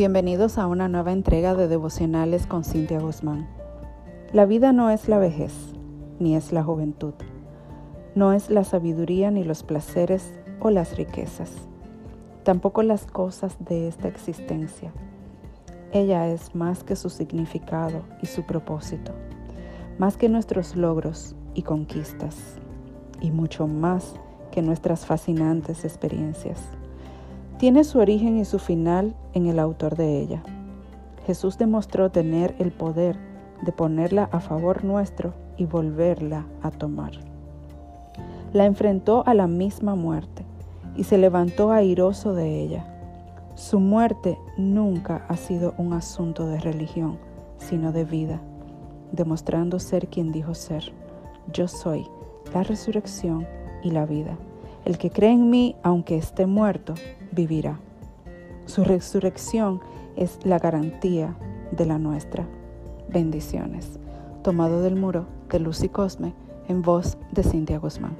Bienvenidos a una nueva entrega de devocionales con Cintia Guzmán. La vida no es la vejez, ni es la juventud. No es la sabiduría ni los placeres o las riquezas. Tampoco las cosas de esta existencia. Ella es más que su significado y su propósito, más que nuestros logros y conquistas, y mucho más que nuestras fascinantes experiencias tiene su origen y su final en el autor de ella. Jesús demostró tener el poder de ponerla a favor nuestro y volverla a tomar. La enfrentó a la misma muerte y se levantó airoso de ella. Su muerte nunca ha sido un asunto de religión, sino de vida, demostrando ser quien dijo ser. Yo soy la resurrección y la vida. El que cree en mí, aunque esté muerto, vivirá. Su resurrección es la garantía de la nuestra. Bendiciones. Tomado del muro de Lucy Cosme en voz de Cintia Guzmán.